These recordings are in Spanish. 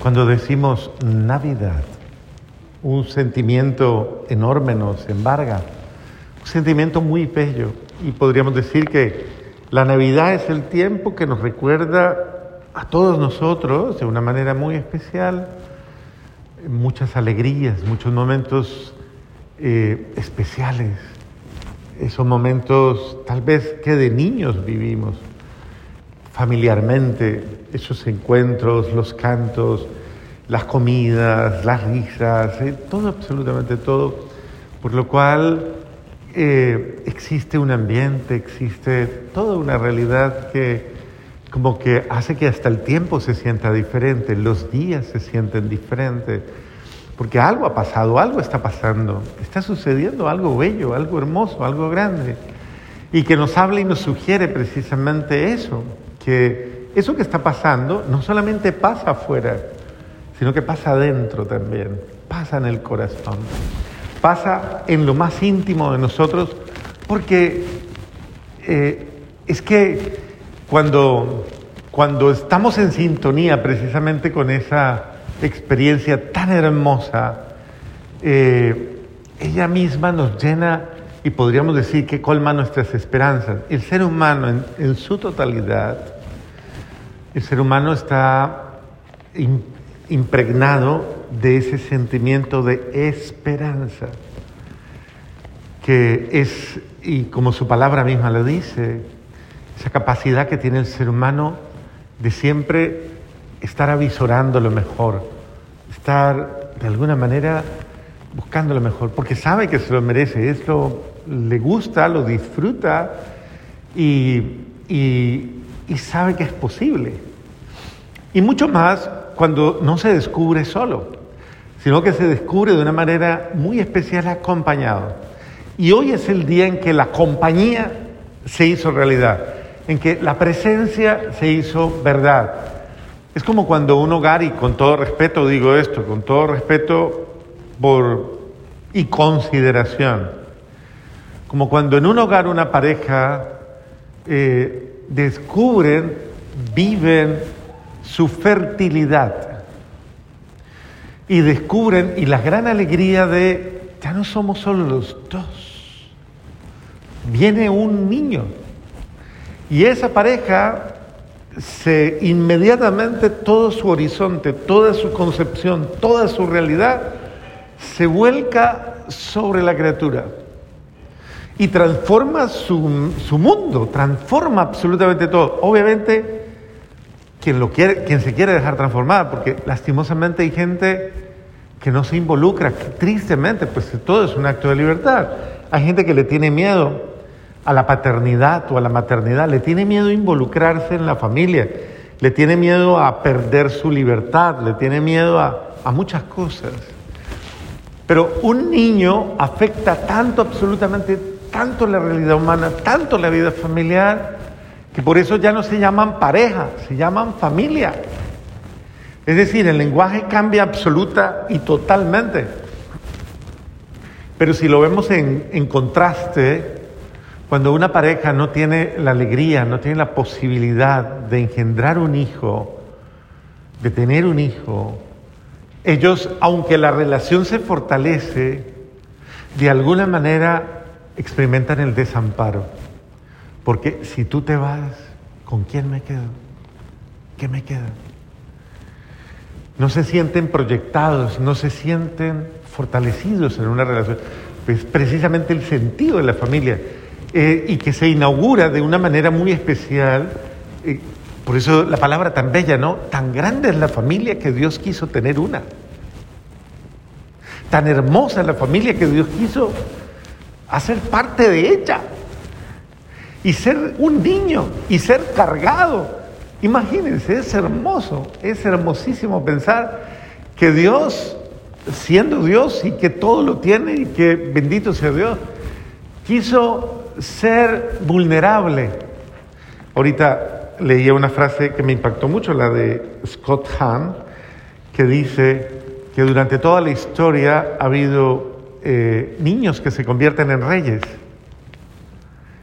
Cuando decimos Navidad, un sentimiento enorme nos embarga, un sentimiento muy bello. Y podríamos decir que la Navidad es el tiempo que nos recuerda a todos nosotros de una manera muy especial muchas alegrías, muchos momentos eh, especiales, esos momentos tal vez que de niños vivimos familiarmente, esos encuentros, los cantos, las comidas, las risas, eh, todo, absolutamente todo, por lo cual eh, existe un ambiente, existe toda una realidad que como que hace que hasta el tiempo se sienta diferente, los días se sienten diferentes, porque algo ha pasado, algo está pasando, está sucediendo algo bello, algo hermoso, algo grande, y que nos habla y nos sugiere precisamente eso, que eso que está pasando no solamente pasa afuera, sino que pasa adentro también, pasa en el corazón, pasa en lo más íntimo de nosotros, porque eh, es que cuando, cuando estamos en sintonía precisamente con esa experiencia tan hermosa, eh, ella misma nos llena y podríamos decir que colma nuestras esperanzas. El ser humano en, en su totalidad, el ser humano está impregnado de ese sentimiento de esperanza, que es, y como su palabra misma lo dice, esa capacidad que tiene el ser humano de siempre estar avisorando lo mejor, estar de alguna manera buscando lo mejor, porque sabe que se lo merece, esto le gusta, lo disfruta y, y sabe que es posible. Y mucho más cuando no se descubre solo, sino que se descubre de una manera muy especial acompañado. Y hoy es el día en que la compañía se hizo realidad en que la presencia se hizo verdad. Es como cuando un hogar, y con todo respeto digo esto, con todo respeto por, y consideración, como cuando en un hogar una pareja eh, descubren, viven su fertilidad. Y descubren y la gran alegría de ya no somos solo los dos, viene un niño. Y esa pareja se inmediatamente todo su horizonte, toda su concepción, toda su realidad se vuelca sobre la criatura y transforma su, su, mundo, transforma absolutamente todo. Obviamente, quien, lo quiere, quien se quiere dejar transformar, porque lastimosamente hay gente que no se involucra, tristemente, pues todo es un acto de libertad. Hay gente que le tiene miedo a la paternidad o a la maternidad, le tiene miedo a involucrarse en la familia, le tiene miedo a perder su libertad, le tiene miedo a, a muchas cosas. Pero un niño afecta tanto, absolutamente, tanto la realidad humana, tanto la vida familiar, que por eso ya no se llaman pareja, se llaman familia. Es decir, el lenguaje cambia absoluta y totalmente. Pero si lo vemos en, en contraste, cuando una pareja no tiene la alegría, no tiene la posibilidad de engendrar un hijo, de tener un hijo, ellos, aunque la relación se fortalece, de alguna manera experimentan el desamparo. Porque si tú te vas, ¿con quién me quedo? ¿Qué me queda? No se sienten proyectados, no se sienten fortalecidos en una relación. Es precisamente el sentido de la familia eh, y que se inaugura de una manera muy especial. Eh, por eso la palabra tan bella, ¿no? Tan grande es la familia que Dios quiso tener una. Tan hermosa la familia que Dios quiso hacer parte de ella. Y ser un niño y ser cargado. Imagínense, es hermoso, es hermosísimo pensar que Dios, siendo Dios y que todo lo tiene y que bendito sea Dios, quiso ser vulnerable. Ahorita leía una frase que me impactó mucho, la de Scott Hahn, que dice que durante toda la historia ha habido eh, niños que se convierten en reyes.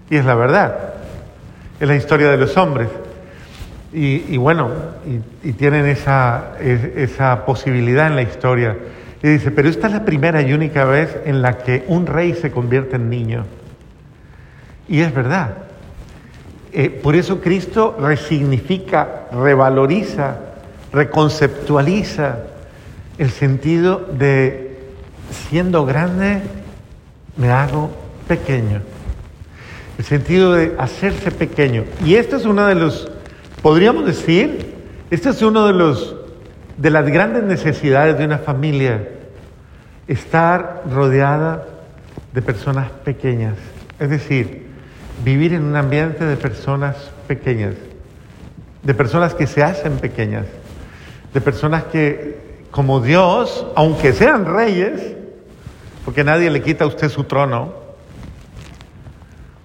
Y es la verdad, es la historia de los hombres. Y, bueno, y, tienen esa, esa posibilidad en la historia. Y dice, pero esta es la primera y única vez en la que un rey se convierte en niño. Y es verdad. Eh, por eso Cristo resignifica, revaloriza, reconceptualiza el sentido de siendo grande me hago pequeño. El sentido de hacerse pequeño. Y este es uno de los Podríamos decir, este es uno de los de las grandes necesidades de una familia, estar rodeada de personas pequeñas, es decir, vivir en un ambiente de personas pequeñas, de personas que se hacen pequeñas, de personas que como Dios, aunque sean reyes, porque nadie le quita a usted su trono,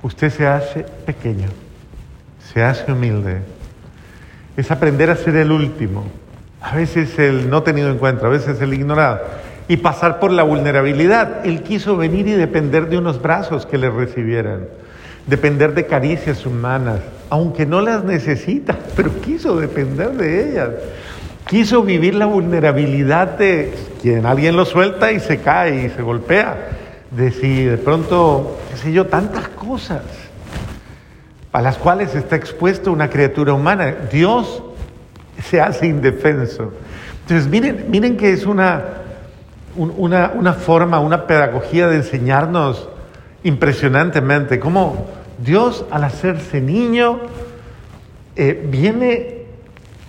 usted se hace pequeño, se hace humilde. Es aprender a ser el último, a veces el no tenido en cuenta, a veces el ignorado, y pasar por la vulnerabilidad. Él quiso venir y depender de unos brazos que le recibieran, depender de caricias humanas, aunque no las necesita, pero quiso depender de ellas. Quiso vivir la vulnerabilidad de quien alguien lo suelta y se cae y se golpea, de si de pronto, qué sé yo, tantas cosas a las cuales está expuesta una criatura humana. Dios se hace indefenso. Entonces, miren, miren que es una, una, una forma, una pedagogía de enseñarnos impresionantemente cómo Dios al hacerse niño eh, viene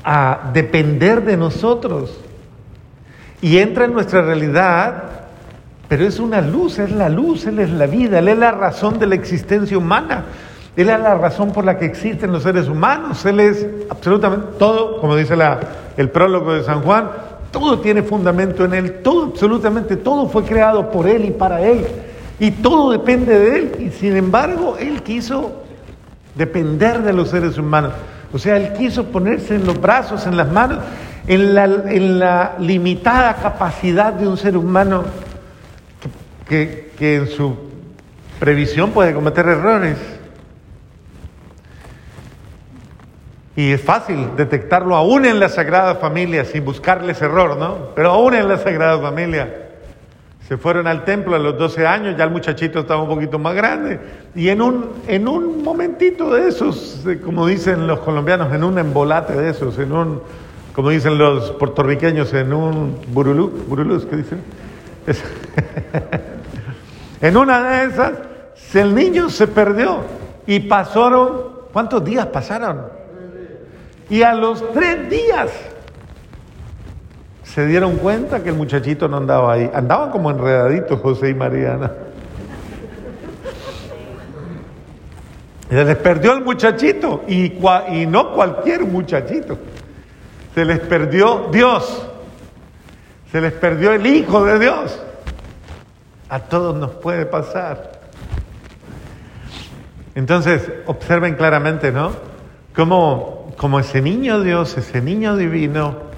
a depender de nosotros y entra en nuestra realidad, pero es una luz, es la luz, Él es la vida, Él es la razón de la existencia humana. Él es la razón por la que existen los seres humanos. Él es absolutamente todo, como dice el prólogo de San Juan, todo tiene fundamento en Él, todo, absolutamente todo fue creado por Él y para Él. Y todo depende de Él. Y sin embargo, Él quiso depender de los seres humanos. O sea, Él quiso ponerse en los brazos, en las manos, en la, limitada capacidad de un ser humano que, que en su previsión puede cometer errores. Y es fácil detectarlo aún en la Sagrada Familia sin buscarles error, ¿no? Pero aún en la Sagrada Familia. Fueron al templo a los 12 años, ya el muchachito estaba un poquito más grande. Y en un, en un momentito de esos, como dicen los colombianos, en un embolate de esos, en un, como dicen los puertorriqueños, en un burulú, burulú, ¿qué dicen? en una de esas, el niño se perdió y pasaron, ¿cuántos días pasaron? Y a los tres días se dieron cuenta que el muchachito no andaba ahí. Andaban como enredaditos José y Mariana. Se les perdió el muchachito y, no cualquier muchachito. Se les perdió Dios. Se les perdió el Hijo de Dios. A todos nos puede pasar. Entonces, observen claramente, ¿no? Cómo como ese niño Dios, ese niño divino,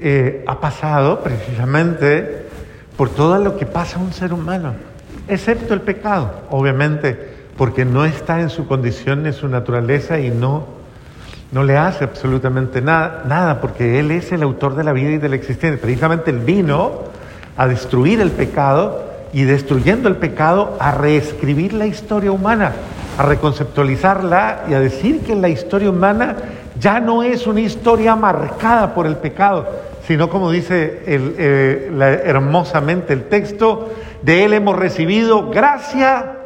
eh, ha pasado precisamente por todo lo que pasa a un ser humano, excepto el pecado, obviamente, porque no está en su condición, en su naturaleza y no, no le hace absolutamente nada, nada, porque Él es el autor de la vida y de la existencia. Precisamente Él vino a destruir el pecado y destruyendo el pecado a reescribir la historia humana a reconceptualizarla y a decir que la historia humana ya no es una historia marcada por el pecado, sino como dice eh, hermosamente el texto, de Él hemos recibido gracia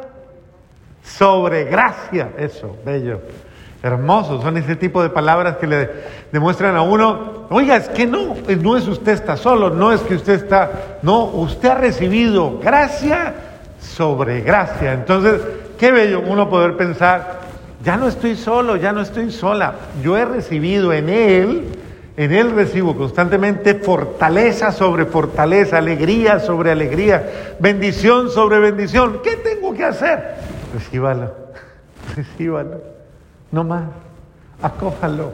sobre gracia. Eso, bello. Hermoso, son ese tipo de palabras que le demuestran a uno, oiga, es que no, no es usted está solo, no es que usted está, no, usted ha recibido gracia sobre gracia. Entonces, Qué bello uno poder pensar, ya no estoy solo, ya no estoy sola. Yo he recibido en Él, en Él recibo constantemente fortaleza sobre fortaleza, alegría sobre alegría, bendición sobre bendición. ¿Qué tengo que hacer? Recíbalo, recíbalo, no más, acójalo.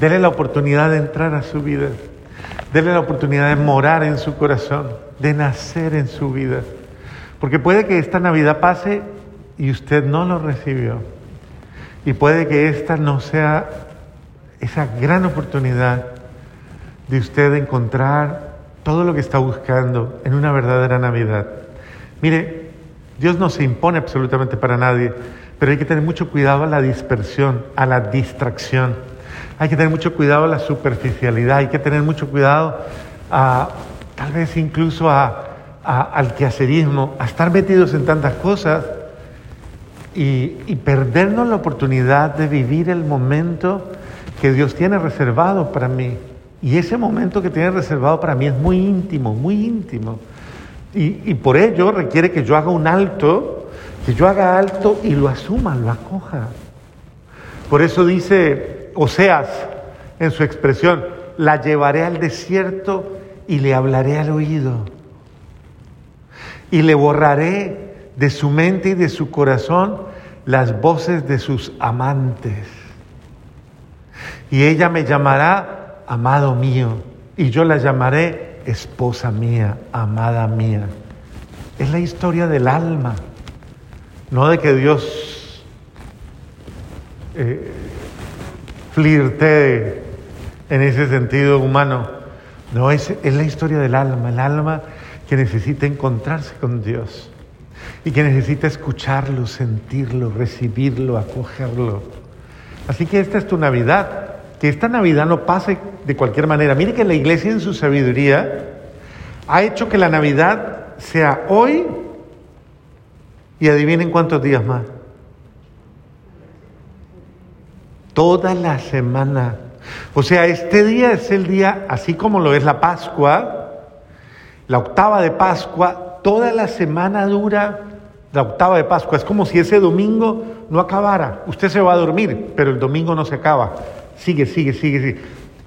Dele la oportunidad de entrar a su vida. Dele la oportunidad de morar en su corazón, de nacer en su vida. Porque puede que esta Navidad pase y usted no lo recibió. Y puede que esta no sea esa gran oportunidad de usted encontrar todo lo que está buscando en una verdadera Navidad. Mire, Dios no se impone absolutamente para nadie, pero hay que tener mucho cuidado a la dispersión, a la distracción. Hay que tener mucho cuidado a la superficialidad, hay que tener mucho cuidado a tal vez incluso a, al quehacerismo, a estar metidos en tantas cosas y, y perdernos la oportunidad de vivir el momento que Dios tiene reservado para mí. Y ese momento que tiene reservado para mí es muy íntimo, muy íntimo. Y, y, por ello requiere que yo haga un alto, que yo haga alto y lo asuma, lo acoja. Por eso dice Oseas en su expresión, la llevaré al desierto y le hablaré al oído. Y le borraré de su mente y de su corazón las voces de sus amantes. Y ella me llamará amado mío, y yo la llamaré esposa mía, amada mía. Es la historia del alma, no de que Dios eh, flirtee en ese sentido humano. No, es, es la historia del alma, el alma que necesita encontrarse con Dios y que necesita escucharlo, sentirlo, recibirlo, acogerlo. Así que esta es tu Navidad, que esta Navidad no pase de cualquier manera. Mire que la iglesia en su sabiduría ha hecho que la Navidad sea hoy y adivinen cuántos días más. Toda la semana. O sea, este día es el día, así como lo es la Pascua, la octava de Pascua, toda la semana dura la octava de Pascua. Es como si ese domingo no acabara. Usted se va a dormir, pero el domingo no se acaba. Sigue, sigue, sigue, sigue.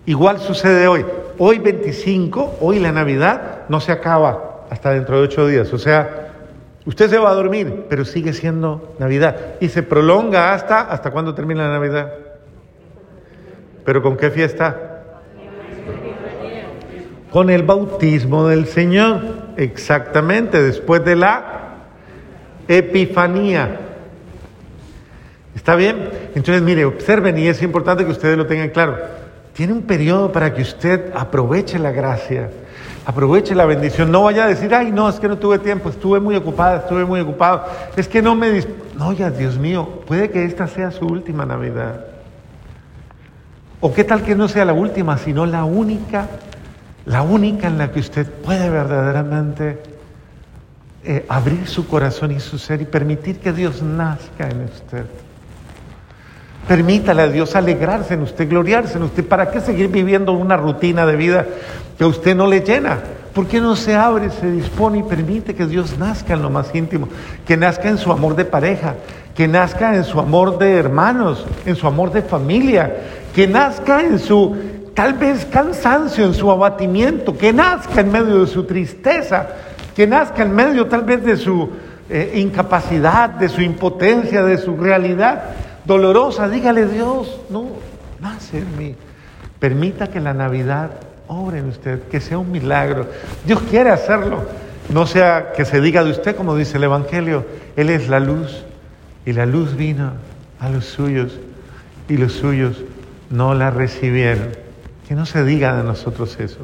Igual sucede hoy. Hoy 25, hoy la Navidad, no se acaba hasta dentro de ocho días. O sea, usted se va a dormir, pero sigue siendo Navidad. Y se prolonga hasta, ¿hasta cuándo termina la Navidad? ¿Pero con qué fiesta? Con el bautismo del Señor, exactamente, después de la Epifanía. ¿Está bien? Entonces, mire, observen y es importante que ustedes lo tengan claro. Tiene un periodo para que usted aproveche la gracia, aproveche la bendición. No vaya a decir, ay, no, es que no tuve tiempo, estuve muy ocupada, estuve muy ocupado. Es que no me... No, ya, Dios mío, puede que esta sea su última Navidad. O qué tal que no sea la última, sino la única, la única en la que usted puede verdaderamente eh, abrir su corazón y su ser y permitir que Dios nazca en usted. Permítale a Dios alegrarse en usted, gloriarse en usted. ¿Para qué seguir viviendo una rutina de vida que a usted no le llena? ¿Por qué no se abre, se dispone y permite que Dios nazca en lo más íntimo? Que nazca en su amor de pareja, que nazca en su amor de hermanos, en su amor de familia, que nazca en su tal vez cansancio, en su abatimiento, que nazca en medio de su tristeza, que nazca en medio tal vez de su eh, incapacidad, de su impotencia, de su realidad dolorosa. Dígale Dios, no, nace en mí. Permita que la Navidad obre en usted, que sea un milagro. Dios quiere hacerlo. No sea que se diga de usted como dice el Evangelio, Él es la luz y la luz vino a los suyos y los suyos no la recibieron. Que no se diga de nosotros eso.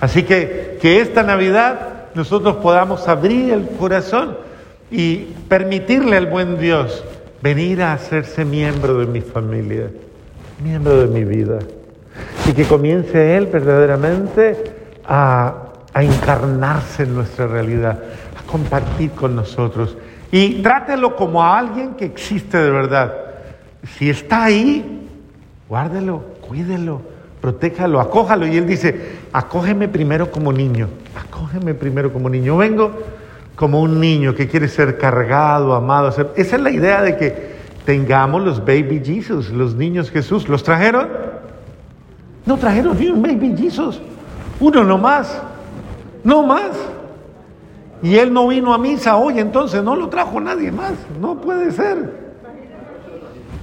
Así que que esta Navidad nosotros podamos abrir el corazón y permitirle al buen Dios venir a hacerse miembro de mi familia, miembro de mi vida, y que comience Él verdaderamente a, a encarnarse en nuestra realidad, a compartir con nosotros. Y trátelo como a alguien que existe de verdad. Si está ahí, guárdelo, cuídelo, protéjalo, acójalo. Y él dice, acógeme primero como niño, acógeme primero como niño. vengo como un niño que quiere ser cargado, amado. Esa es la idea de que tengamos los baby Jesus, los niños Jesús. ¿Los trajeron? No trajeron ni un baby Jesus. Uno no más. No más. Y él no vino a misa hoy, entonces no lo trajo nadie más. No puede ser.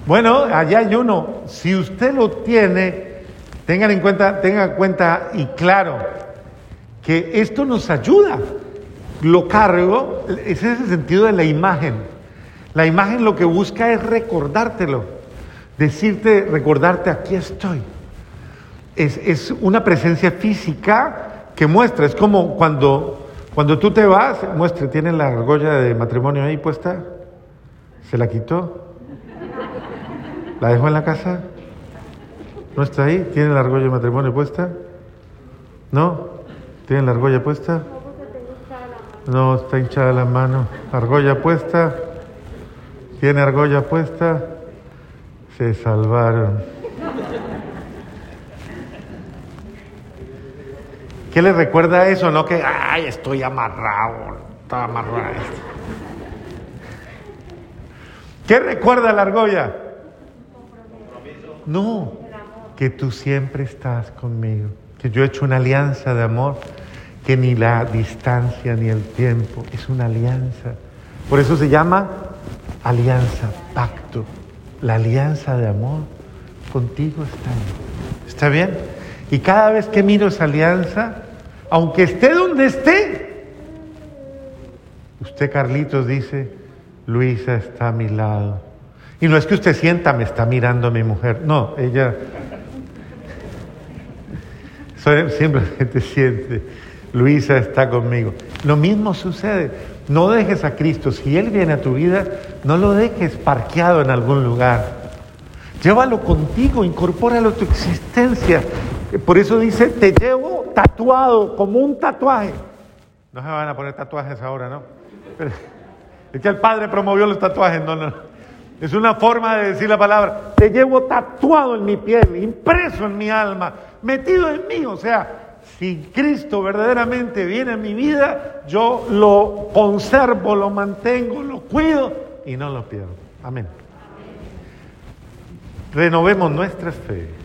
Bueno, allá hay uno. Si usted lo tiene, Tengan en cuenta, tengan en cuenta y claro que esto nos ayuda. Lo cargo, ese es el sentido de la imagen. La imagen lo que busca es recordártelo. decirte, recordarte, aquí estoy. Es, es una presencia física que muestra, es como cuando, cuando tú te vas, muestra, ¿tiene la argolla de matrimonio ahí puesta? ¿Se la quitó? ¿La dejó en la casa? ¿No está ahí? ¿Tiene la argolla de matrimonio puesta? ¿No? ¿Tiene la argolla puesta? No, está hinchada la mano. ¿Argolla puesta? ¿Tiene argolla puesta? Se salvaron. ¿Qué le recuerda eso? No que, ay, estoy amarrado, está amarrado. ¿Qué recuerda la argolla? No, que tú siempre estás conmigo, que yo he hecho una alianza de amor, que ni la distancia ni el tiempo, es una alianza. Por eso se llama alianza, pacto. La alianza de amor contigo está. ¿Está bien? Y cada vez que miro esa alianza, aunque esté donde esté, usted Carlitos dice, Luisa está a mi lado. Y no es que usted sienta, me está mirando mi mujer. No, ella simplemente siente, Luisa está conmigo. Lo mismo sucede. No dejes a Cristo. Si Él viene a tu vida, no lo dejes parqueado en algún lugar. Llévalo contigo, incorpóralo a tu existencia. Por eso dice, te llevo tatuado, como un tatuaje. No se van a poner tatuajes ahora, ¿no? es que el Padre promovió los tatuajes, no, no. Es una forma de decir la palabra, te llevo tatuado en mi piel, impreso en mi alma, metido en mí. O sea, si Cristo verdaderamente viene a mi vida, yo lo conservo, lo mantengo, lo cuido y no lo pierdo. Amén. Renovemos nuestra fe.